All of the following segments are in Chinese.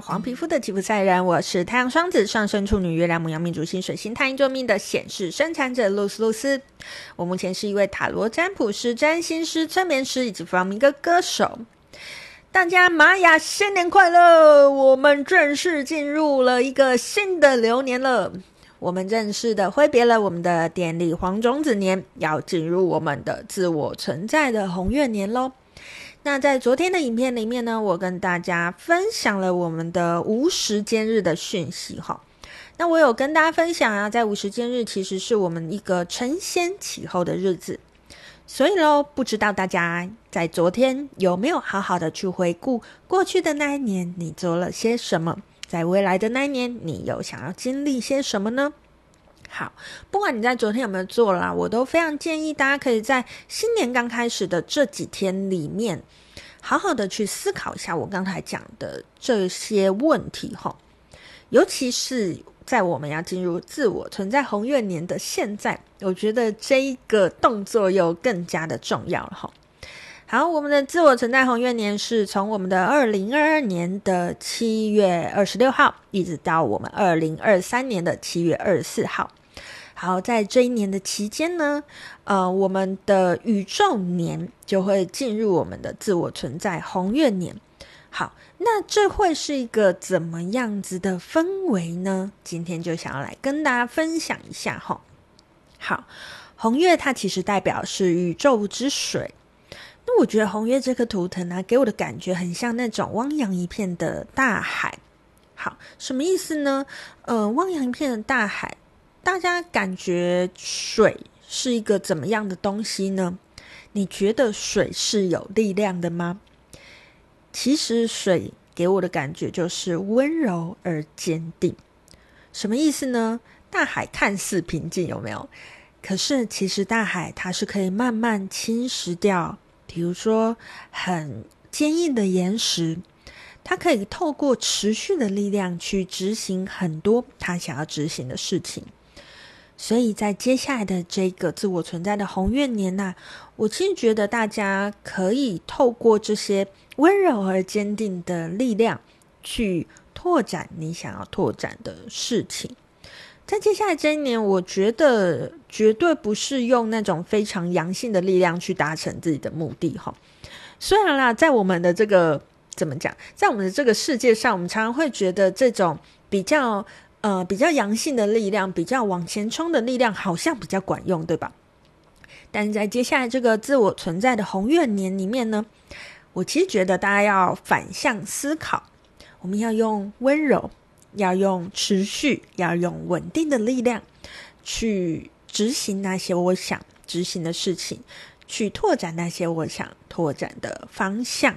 黄皮肤的吉普赛人，我是太阳双子上升处女月亮母羊命主星水星太阴坐命的显示生产者露丝露丝。我目前是一位塔罗占卜师、占星师、催眠师以及弗朗明哥歌手。大家玛雅新年快乐！我们正式进入了一个新的流年了，我们正式的挥别了我们的电力黄种子年，要进入我们的自我存在的红月年喽。那在昨天的影片里面呢，我跟大家分享了我们的无时间日的讯息哈。那我有跟大家分享啊，在无时间日其实是我们一个承先启后的日子，所以喽，不知道大家在昨天有没有好好的去回顾过去的那一年你做了些什么，在未来的那一年你又想要经历些什么呢？好，不管你在昨天有没有做啦，我都非常建议大家可以在新年刚开始的这几天里面，好好的去思考一下我刚才讲的这些问题哈。尤其是在我们要进入自我存在红月年的现在，我觉得这一个动作又更加的重要了哈。好，我们的自我存在红月年是从我们的二零二二年的七月二十六号，一直到我们二零二三年的七月二十四号。好，在这一年的期间呢，呃，我们的宇宙年就会进入我们的自我存在红月年。好，那这会是一个怎么样子的氛围呢？今天就想要来跟大家分享一下哈。好，红月它其实代表是宇宙之水。那我觉得红月这颗图腾呢，给我的感觉很像那种汪洋一片的大海。好，什么意思呢？呃，汪洋一片的大海。大家感觉水是一个怎么样的东西呢？你觉得水是有力量的吗？其实水给我的感觉就是温柔而坚定。什么意思呢？大海看似平静，有没有？可是其实大海它是可以慢慢侵蚀掉，比如说很坚硬的岩石，它可以透过持续的力量去执行很多它想要执行的事情。所以在接下来的这个自我存在的红月年呐、我其实觉得大家可以透过这些温柔而坚定的力量，去拓展你想要拓展的事情。在接下来这一年，我觉得绝对不是用那种非常阳性的力量去达成自己的目的哈。虽然啦，在我们的这个怎么讲，在我们的这个世界上，我们常常会觉得这种比较。呃，比较阳性的力量，比较往前冲的力量，好像比较管用，对吧？但是在接下来这个自我存在的红月年里面呢，我其实觉得大家要反向思考，我们要用温柔，要用持续，要用稳定的力量去执行那些我想执行的事情，去拓展那些我想拓展的方向。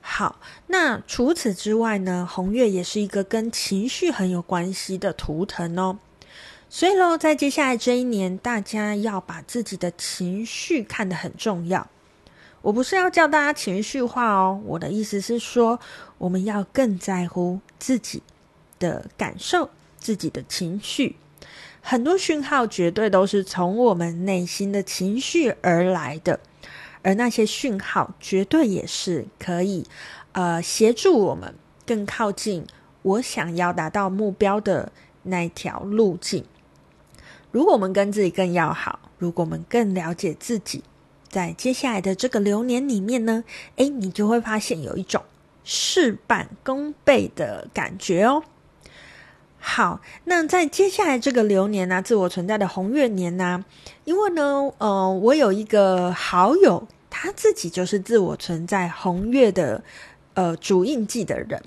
好，那除此之外呢，红月也是一个跟情绪很有关系的图腾哦。所以喽，在接下来这一年，大家要把自己的情绪看得很重要。我不是要叫大家情绪化哦，我的意思是说，我们要更在乎自己的感受、自己的情绪。很多讯号绝对都是从我们内心的情绪而来的。而那些讯号绝对也是可以，呃，协助我们更靠近我想要达到目标的那条路径。如果我们跟自己更要好，如果我们更了解自己，在接下来的这个流年里面呢，诶，你就会发现有一种事半功倍的感觉哦。好，那在接下来这个流年呢、自我存在的红月年呢、因为呢，呃，我有一个好友。他自己就是自我存在红月的呃主印记的人，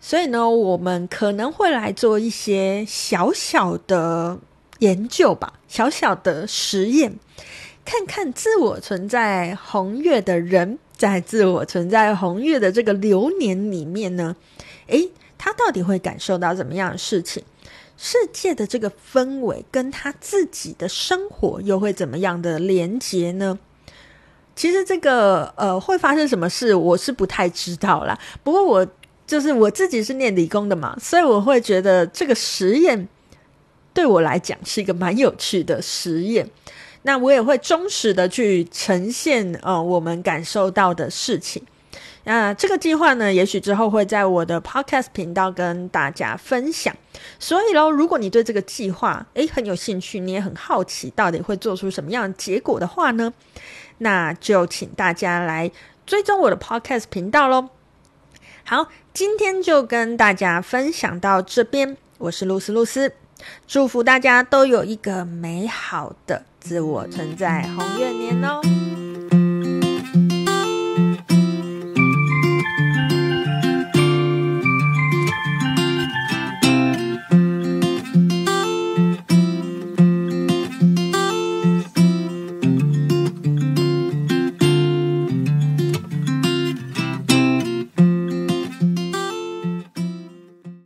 所以呢，我们可能会来做一些小小的研究吧，小小的实验，看看自我存在红月的人在自我存在红月的这个流年里面呢，诶，他到底会感受到怎么样的事情？世界的这个氛围跟他自己的生活又会怎么样的连结呢？其实这个呃会发生什么事，我是不太知道啦。不过我就是我自己是念理工的嘛，所以我会觉得这个实验对我来讲是一个蛮有趣的实验。那我也会忠实的去呈现呃我们感受到的事情。那这个计划呢，也许之后会在我的 Podcast 频道跟大家分享。所以喽，如果你对这个计划诶很有兴趣，你也很好奇到底会做出什么样的结果的话呢，那就请大家来追踪我的 Podcast 频道喽。好，今天就跟大家分享到这边。我是露丝露丝，祝福大家都有一个美好的自我存在红月年哦。